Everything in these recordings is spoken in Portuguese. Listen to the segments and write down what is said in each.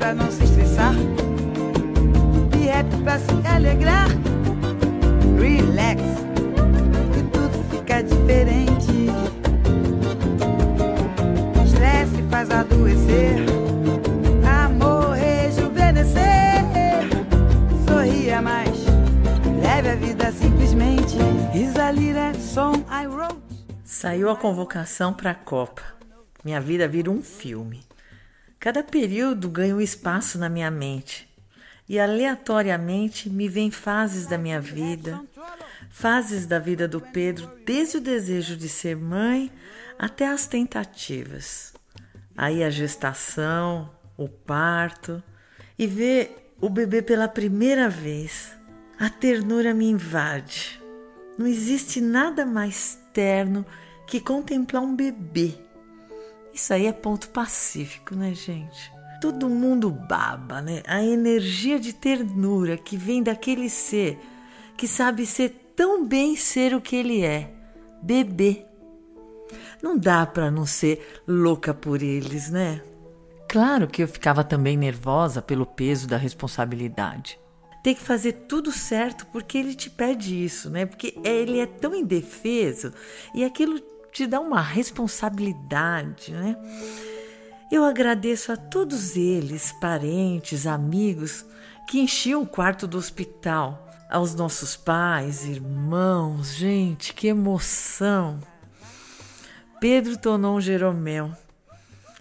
pra não se estressar. E rap pra se alegrar. Relax, e tudo fica diferente. Estresse faz adoecer. Amor rejuvenescer. Sorria mais. Leve a vida simplesmente. Isalira song I wrote. Saiu a convocação para a Copa. Minha vida vira um filme. Cada período ganha um espaço na minha mente. E aleatoriamente me vêm fases da minha vida, fases da vida do Pedro, desde o desejo de ser mãe até as tentativas. Aí a gestação, o parto e ver o bebê pela primeira vez. A ternura me invade. Não existe nada mais terno que contemplar um bebê. Isso aí é ponto pacífico, né, gente? Todo mundo baba, né? A energia de ternura que vem daquele ser que sabe ser tão bem ser o que ele é, bebê. Não dá para não ser louca por eles, né? Claro que eu ficava também nervosa pelo peso da responsabilidade. Tem que fazer tudo certo porque ele te pede isso, né? Porque ele é tão indefeso e aquilo te dá uma responsabilidade, né? Eu agradeço a todos eles, parentes, amigos, que enchiam o quarto do hospital, aos nossos pais, irmãos, gente, que emoção! Pedro Tonon Jeromel,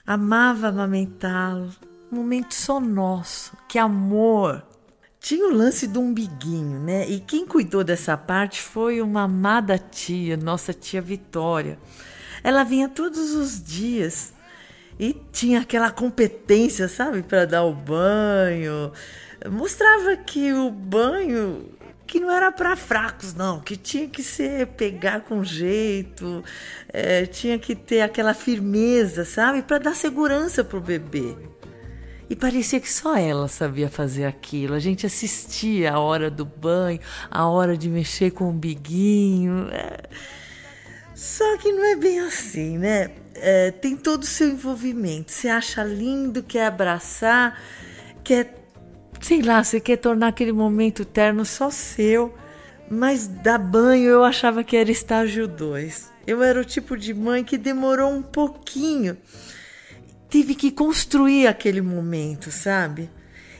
amava amamentá-lo, um momento só nosso, que amor! Tinha o lance do umbiguinho, né? E quem cuidou dessa parte foi uma amada tia, nossa tia Vitória. Ela vinha todos os dias e tinha aquela competência, sabe, para dar o banho. Mostrava que o banho que não era para fracos, não, que tinha que ser pegar com jeito, é, tinha que ter aquela firmeza, sabe, para dar segurança pro bebê. E parecia que só ela sabia fazer aquilo. A gente assistia a hora do banho, a hora de mexer com o biguinho. É... Só que não é bem assim, né? É, tem todo o seu envolvimento. Você acha lindo, quer abraçar, quer, sei lá, você quer tornar aquele momento terno só seu. Mas dar banho eu achava que era estágio 2. Eu era o tipo de mãe que demorou um pouquinho tive que construir aquele momento, sabe?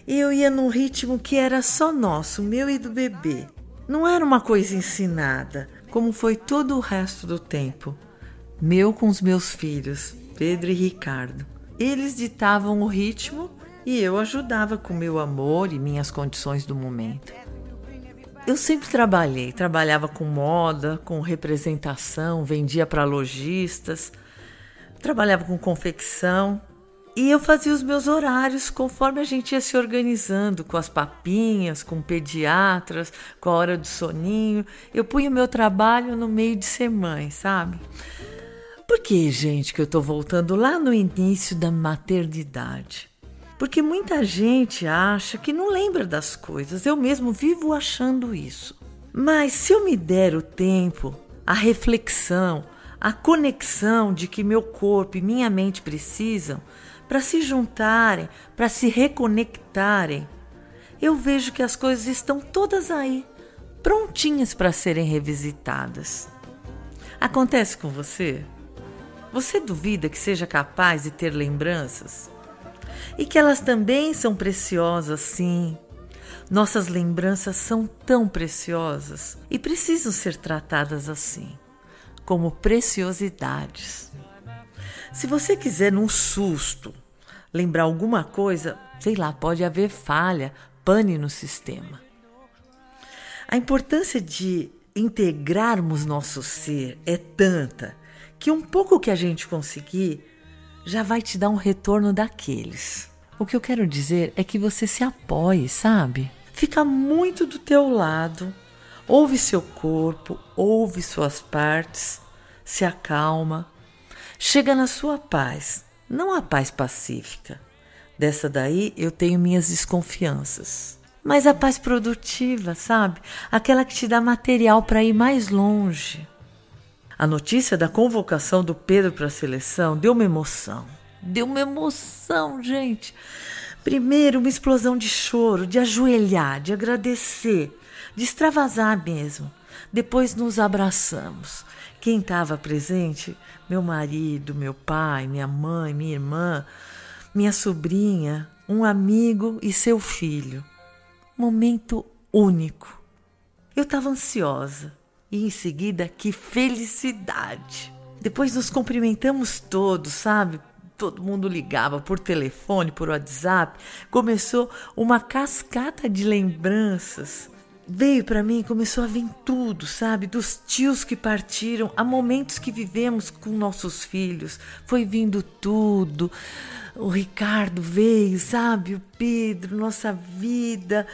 Eu ia num ritmo que era só nosso, meu e do bebê. Não era uma coisa ensinada, como foi todo o resto do tempo. Meu com os meus filhos, Pedro e Ricardo. Eles ditavam o ritmo e eu ajudava com meu amor e minhas condições do momento. Eu sempre trabalhei, trabalhava com moda, com representação, vendia para lojistas, trabalhava com confecção e eu fazia os meus horários conforme a gente ia se organizando, com as papinhas, com pediatras, com a hora do soninho. Eu punha o meu trabalho no meio de ser mãe, sabe? Por que, gente, que eu tô voltando lá no início da maternidade? Porque muita gente acha que não lembra das coisas. Eu mesmo vivo achando isso. Mas se eu me der o tempo, a reflexão, a conexão de que meu corpo e minha mente precisam para se juntarem, para se reconectarem, eu vejo que as coisas estão todas aí, prontinhas para serem revisitadas. Acontece com você? Você duvida que seja capaz de ter lembranças? E que elas também são preciosas, sim. Nossas lembranças são tão preciosas e precisam ser tratadas assim como preciosidades. Se você quiser, num susto, lembrar alguma coisa, sei lá, pode haver falha, pane no sistema. A importância de integrarmos nosso ser é tanta que um pouco que a gente conseguir já vai te dar um retorno daqueles. O que eu quero dizer é que você se apoie, sabe? Fica muito do teu lado Ouve seu corpo, ouve suas partes, se acalma, chega na sua paz, não a paz pacífica. Dessa daí eu tenho minhas desconfianças. Mas a paz produtiva, sabe? Aquela que te dá material para ir mais longe. A notícia da convocação do Pedro para a seleção deu uma emoção. Deu uma emoção, gente. Primeiro, uma explosão de choro, de ajoelhar, de agradecer, de extravasar mesmo. Depois nos abraçamos. Quem estava presente? Meu marido, meu pai, minha mãe, minha irmã, minha sobrinha, um amigo e seu filho. Momento único. Eu estava ansiosa e em seguida que felicidade. Depois nos cumprimentamos todos, sabe? Todo mundo ligava por telefone, por WhatsApp. Começou uma cascata de lembranças. Veio para mim, começou a vir tudo, sabe? Dos tios que partiram, a momentos que vivemos com nossos filhos. Foi vindo tudo. O Ricardo veio, sabe? O Pedro, nossa vida.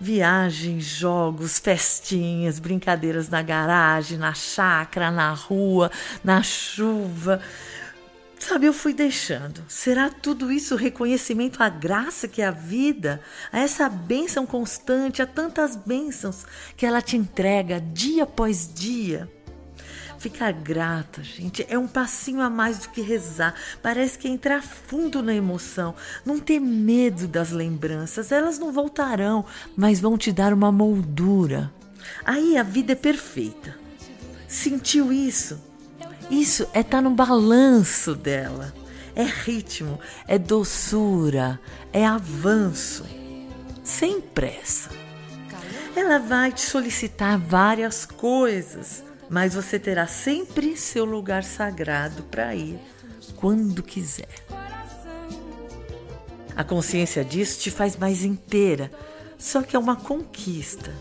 Viagens, jogos, festinhas, brincadeiras na garagem, na chácara, na rua, na chuva. Sabe, eu fui deixando. Será tudo isso reconhecimento à graça que é a vida, a essa bênção constante, a tantas bênçãos que ela te entrega dia após dia? Ficar grata, gente, é um passinho a mais do que rezar. Parece que é entrar fundo na emoção. Não ter medo das lembranças. Elas não voltarão, mas vão te dar uma moldura. Aí a vida é perfeita. Sentiu isso? Isso é estar tá no balanço dela. É ritmo, é doçura, é avanço. Sem pressa. Ela vai te solicitar várias coisas mas você terá sempre seu lugar sagrado para ir quando quiser. A consciência disso te faz mais inteira, só que é uma conquista.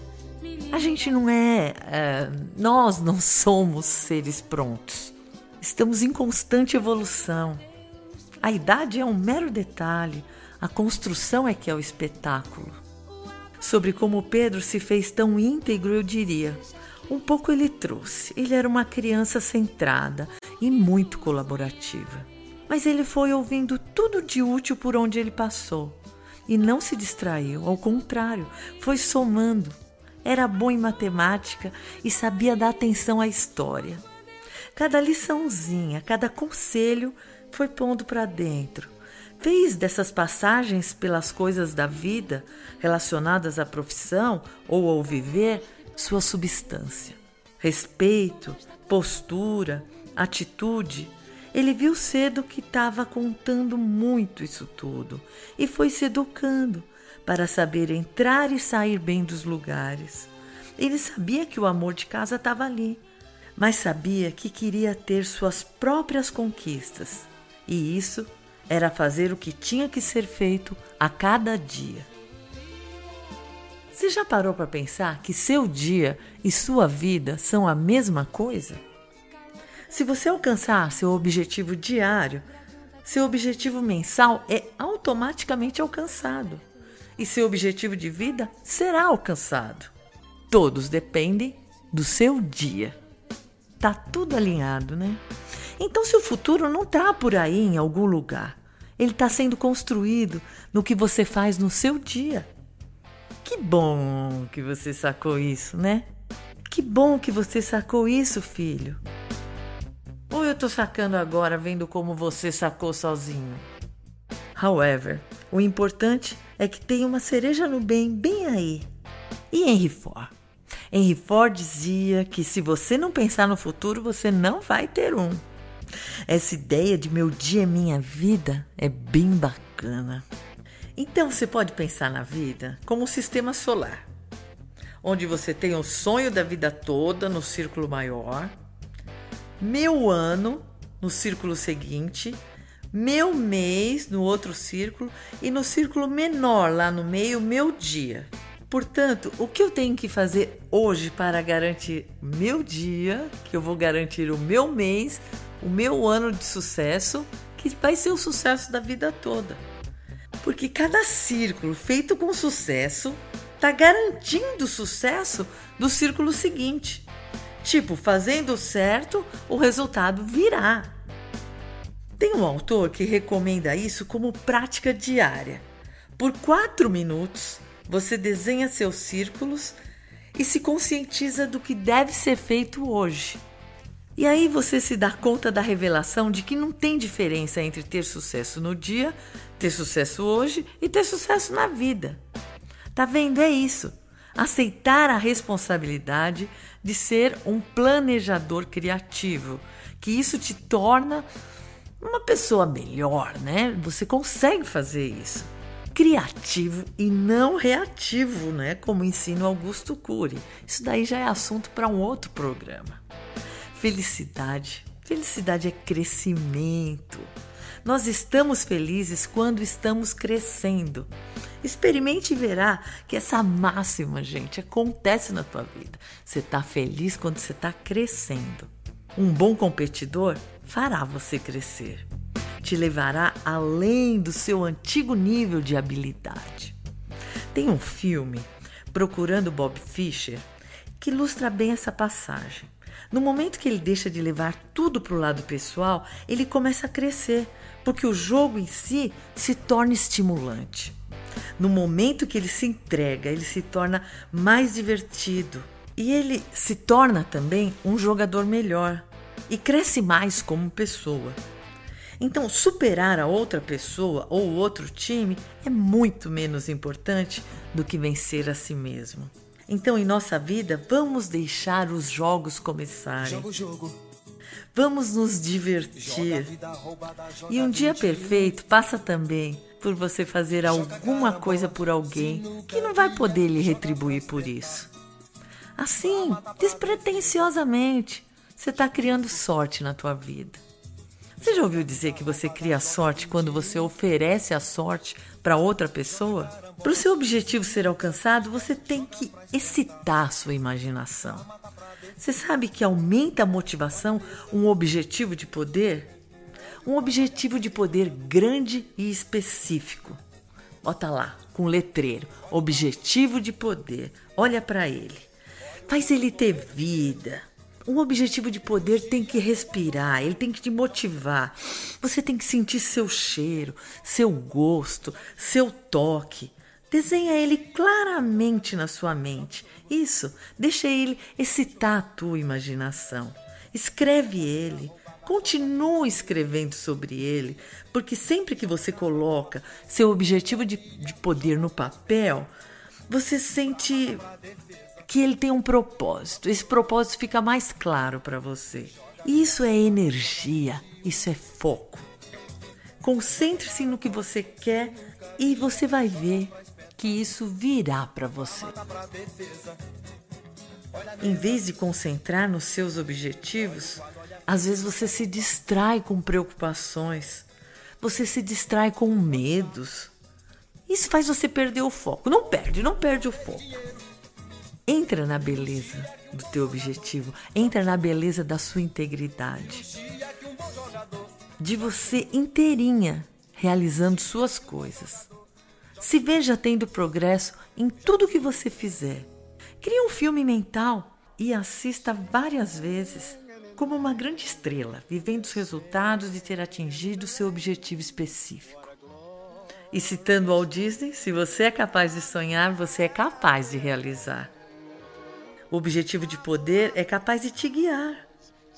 A gente não é, é nós não somos seres prontos. Estamos em constante evolução. A idade é um mero detalhe, a construção é que é o espetáculo. Sobre como Pedro se fez tão íntegro, eu diria: um pouco ele trouxe. Ele era uma criança centrada e muito colaborativa. Mas ele foi ouvindo tudo de útil por onde ele passou. E não se distraiu, ao contrário, foi somando. Era bom em matemática e sabia dar atenção à história. Cada liçãozinha, cada conselho foi pondo para dentro. Fez dessas passagens pelas coisas da vida relacionadas à profissão ou ao viver sua substância. Respeito, postura, atitude. Ele viu cedo que estava contando muito isso tudo e foi se educando para saber entrar e sair bem dos lugares. Ele sabia que o amor de casa estava ali, mas sabia que queria ter suas próprias conquistas e isso era fazer o que tinha que ser feito a cada dia. Você já parou para pensar que seu dia e sua vida são a mesma coisa? Se você alcançar seu objetivo diário, seu objetivo mensal é automaticamente alcançado e seu objetivo de vida será alcançado. Todos dependem do seu dia. Tá tudo alinhado, né? Então, se o futuro não tá por aí em algum lugar, ele está sendo construído no que você faz no seu dia. Que bom que você sacou isso, né? Que bom que você sacou isso, filho. Ou eu tô sacando agora, vendo como você sacou sozinho? However, o importante é que tem uma cereja no bem bem aí. E Henry Ford? Henry Ford dizia que se você não pensar no futuro, você não vai ter um. Essa ideia de meu dia é minha vida é bem bacana. Então você pode pensar na vida como um sistema solar, onde você tem o sonho da vida toda no círculo maior, meu ano no círculo seguinte, meu mês no outro círculo e no círculo menor lá no meio, meu dia. Portanto, o que eu tenho que fazer hoje para garantir meu dia, que eu vou garantir o meu mês, o meu ano de sucesso, que vai ser o sucesso da vida toda? porque cada círculo feito com sucesso está garantindo o sucesso do círculo seguinte. Tipo, fazendo certo, o resultado virá. Tem um autor que recomenda isso como prática diária. Por quatro minutos, você desenha seus círculos e se conscientiza do que deve ser feito hoje. E aí você se dá conta da revelação de que não tem diferença entre ter sucesso no dia, ter sucesso hoje e ter sucesso na vida. Tá vendo? É isso. Aceitar a responsabilidade de ser um planejador criativo, que isso te torna uma pessoa melhor, né? Você consegue fazer isso. Criativo e não reativo, né? Como ensina Augusto Cury. Isso daí já é assunto para um outro programa. Felicidade. Felicidade é crescimento. Nós estamos felizes quando estamos crescendo. Experimente e verá que essa máxima, gente, acontece na tua vida. Você está feliz quando você está crescendo. Um bom competidor fará você crescer, te levará além do seu antigo nível de habilidade. Tem um filme, Procurando Bob Fischer, que ilustra bem essa passagem. No momento que ele deixa de levar tudo para o lado pessoal, ele começa a crescer, porque o jogo em si se torna estimulante. No momento que ele se entrega, ele se torna mais divertido e ele se torna também um jogador melhor e cresce mais como pessoa. Então, superar a outra pessoa ou outro time é muito menos importante do que vencer a si mesmo. Então, em nossa vida, vamos deixar os jogos começarem. Jogo, jogo. Vamos nos divertir. E um dia perfeito passa também por você fazer alguma coisa por alguém que não vai poder lhe retribuir por isso. Assim, despretensiosamente, você está criando sorte na tua vida. Você já ouviu dizer que você cria sorte quando você oferece a sorte para outra pessoa? Para o seu objetivo ser alcançado, você tem que excitar sua imaginação. Você sabe que aumenta a motivação um objetivo de poder? Um objetivo de poder grande e específico. Bota lá, com letreiro: Objetivo de poder. Olha para ele. Faz ele ter vida. Um objetivo de poder tem que respirar, ele tem que te motivar. Você tem que sentir seu cheiro, seu gosto, seu toque. Desenha ele claramente na sua mente. Isso, deixa ele excitar a tua imaginação. Escreve ele, Continue escrevendo sobre ele, porque sempre que você coloca seu objetivo de, de poder no papel, você sente que ele tem um propósito. Esse propósito fica mais claro para você. Isso é energia, isso é foco. Concentre-se no que você quer e você vai ver que isso virá para você. Em vez de concentrar nos seus objetivos, às vezes você se distrai com preocupações, você se distrai com medos. Isso faz você perder o foco. Não perde, não perde o foco. Entra na beleza do teu objetivo, entra na beleza da sua integridade. De você inteirinha realizando suas coisas. Se veja tendo progresso em tudo que você fizer. Crie um filme mental e assista várias vezes como uma grande estrela, vivendo os resultados de ter atingido seu objetivo específico. E citando Walt Disney, se você é capaz de sonhar, você é capaz de realizar. O objetivo de poder é capaz de te guiar.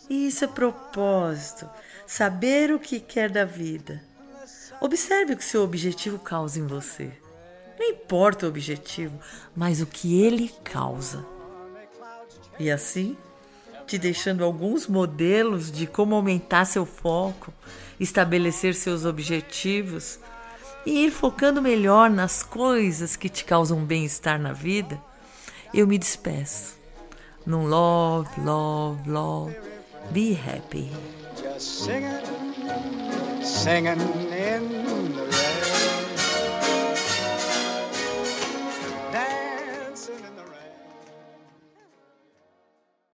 E isso é propósito, saber o que quer da vida. Observe o que seu objetivo causa em você. Não importa o objetivo, mas o que ele causa. E assim, te deixando alguns modelos de como aumentar seu foco, estabelecer seus objetivos e ir focando melhor nas coisas que te causam bem-estar na vida, eu me despeço. Num love, love, love, be happy. Just singing, singing